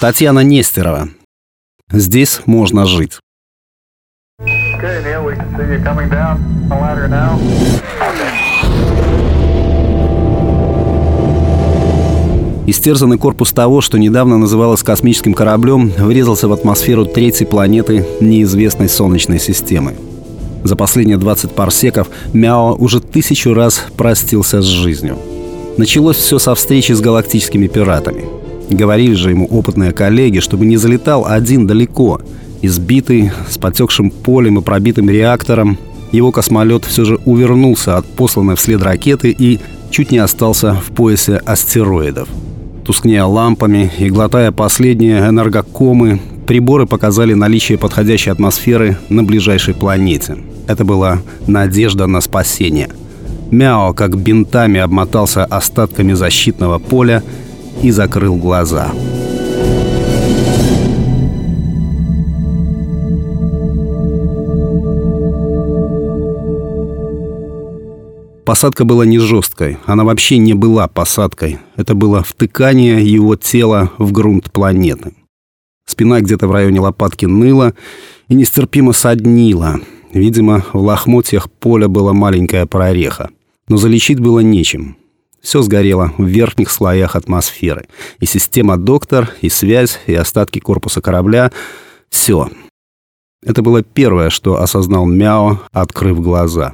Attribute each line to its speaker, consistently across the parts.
Speaker 1: Татьяна Нестерова. Здесь можно жить. Истерзанный корпус того, что недавно называлось космическим кораблем, врезался в атмосферу третьей планеты неизвестной Солнечной системы. За последние 20 парсеков Мяо уже тысячу раз простился с жизнью. Началось все со встречи с галактическими пиратами. Говорили же ему опытные коллеги, чтобы не залетал один далеко. Избитый, с потекшим полем и пробитым реактором, его космолет все же увернулся от посланной вслед ракеты и чуть не остался в поясе астероидов – Тускнея лампами и глотая последние энергокомы, приборы показали наличие подходящей атмосферы на ближайшей планете. Это была надежда на спасение. Мяо как бинтами обмотался остатками защитного поля и закрыл глаза. Посадка была не жесткой, она вообще не была посадкой. Это было втыкание его тела в грунт планеты. Спина где-то в районе лопатки ныла и нестерпимо соднила. Видимо, в лохмотьях поля была маленькая прореха. Но залечить было нечем. Все сгорело в верхних слоях атмосферы. И система «Доктор», и связь, и остатки корпуса корабля. Все. Это было первое, что осознал Мяо, открыв глаза.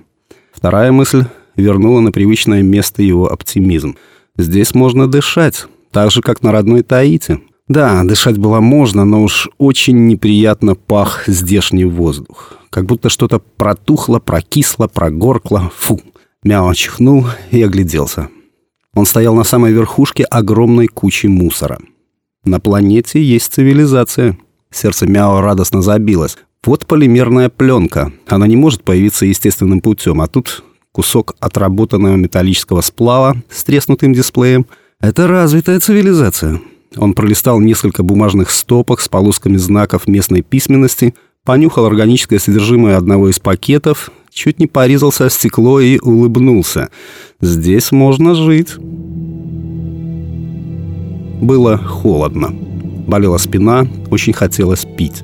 Speaker 1: Вторая мысль вернула на привычное место его оптимизм. Здесь можно дышать, так же, как на родной Таити. Да, дышать было можно, но уж очень неприятно пах здешний воздух. Как будто что-то протухло, прокисло, прогоркло. Фу. Мяу чихнул и огляделся. Он стоял на самой верхушке огромной кучи мусора. На планете есть цивилизация. Сердце Мяо радостно забилось. Вот полимерная пленка. Она не может появиться естественным путем, а тут кусок отработанного металлического сплава с треснутым дисплеем. Это развитая цивилизация. Он пролистал несколько бумажных стопок с полосками знаков местной письменности, понюхал органическое содержимое одного из пакетов, чуть не порезался о стекло и улыбнулся. «Здесь можно жить». Было холодно. Болела спина, очень хотелось пить.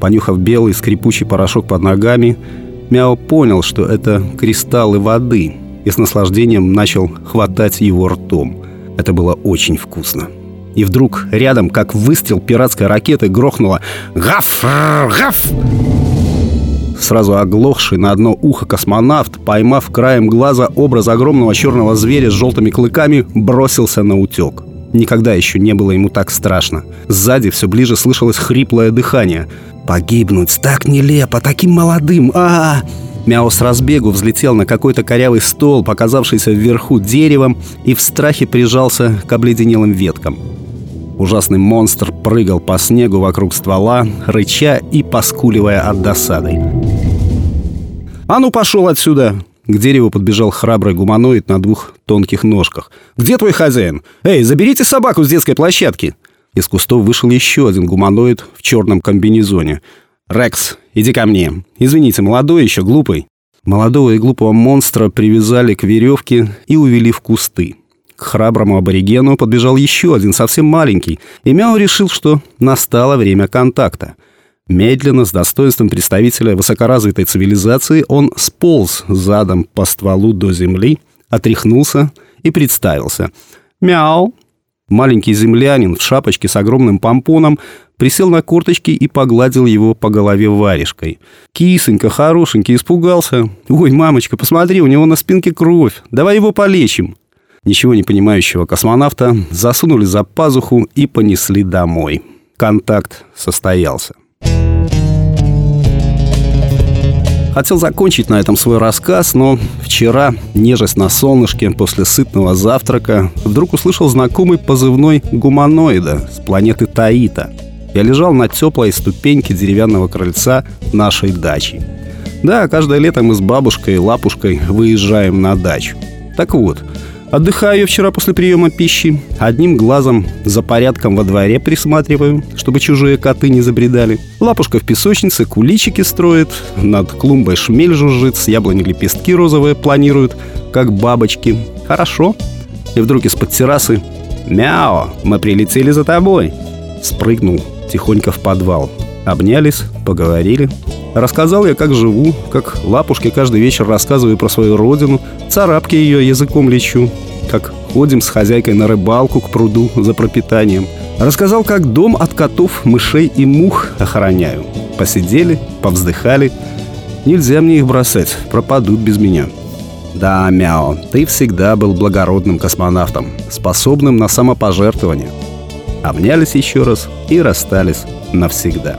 Speaker 1: Понюхав белый скрипучий порошок под ногами, Мяо понял, что это кристаллы воды, и с наслаждением начал хватать его ртом. Это было очень вкусно. И вдруг рядом, как выстрел пиратской ракеты, грохнуло «Гаф! Гаф!» Сразу оглохший на одно ухо космонавт, поймав краем глаза образ огромного черного зверя с желтыми клыками, бросился на утек. Никогда еще не было ему так страшно. Сзади все ближе слышалось хриплое дыхание – Погибнуть так нелепо, таким молодым, а, -а, -а Мяу с разбегу взлетел на какой-то корявый стол, показавшийся вверху деревом, и в страхе прижался к обледенелым веткам. Ужасный монстр прыгал по снегу вокруг ствола, рыча и поскуливая от досады. «А ну, пошел отсюда!» К дереву подбежал храбрый гуманоид на двух тонких ножках. «Где твой хозяин? Эй, заберите собаку с детской площадки!» Из кустов вышел еще один гуманоид в черном комбинезоне. «Рекс, иди ко мне. Извините, молодой еще, глупый». Молодого и глупого монстра привязали к веревке и увели в кусты. К храброму аборигену подбежал еще один, совсем маленький, и Мяу решил, что настало время контакта. Медленно, с достоинством представителя высокоразвитой цивилизации, он сполз задом по стволу до земли, отряхнулся и представился. «Мяу, Маленький землянин в шапочке с огромным помпоном присел на корточки и погладил его по голове варежкой. Кисонька, хорошенький, испугался. «Ой, мамочка, посмотри, у него на спинке кровь. Давай его полечим». Ничего не понимающего космонавта засунули за пазуху и понесли домой. Контакт состоялся. Хотел закончить на этом свой рассказ, но вчера, нежесть на солнышке после сытного завтрака, вдруг услышал знакомый позывной гуманоида с планеты Таита. Я лежал на теплой ступеньке деревянного крыльца нашей дачи. Да, каждое лето мы с бабушкой и лапушкой выезжаем на дачу. Так вот, Отдыхаю я вчера после приема пищи. Одним глазом за порядком во дворе присматриваю, чтобы чужие коты не забредали. Лапушка в песочнице куличики строит, над клумбой шмель жужжит, с яблони лепестки розовые планируют, как бабочки. Хорошо. И вдруг из-под террасы «Мяу, мы прилетели за тобой». спрыгнул тихонько в подвал. Обнялись, поговорили. Рассказал я, как живу, как лапушке каждый вечер рассказываю про свою родину, царапки ее языком лечу, как ходим с хозяйкой на рыбалку к пруду за пропитанием. Рассказал, как дом от котов, мышей и мух охраняю. Посидели, повздыхали. Нельзя мне их бросать, пропадут без меня. Да, Мяо, ты всегда был благородным космонавтом, способным на самопожертвование. Обнялись еще раз и расстались навсегда.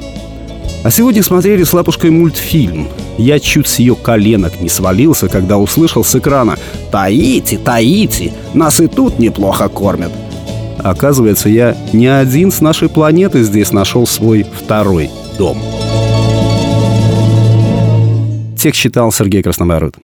Speaker 1: А сегодня смотрели с лапушкой мультфильм. Я чуть с ее коленок не свалился, когда услышал с экрана «Таити, Таити, нас и тут неплохо кормят». Оказывается, я не один с нашей планеты здесь нашел свой второй дом. Текст читал Сергей Красномород.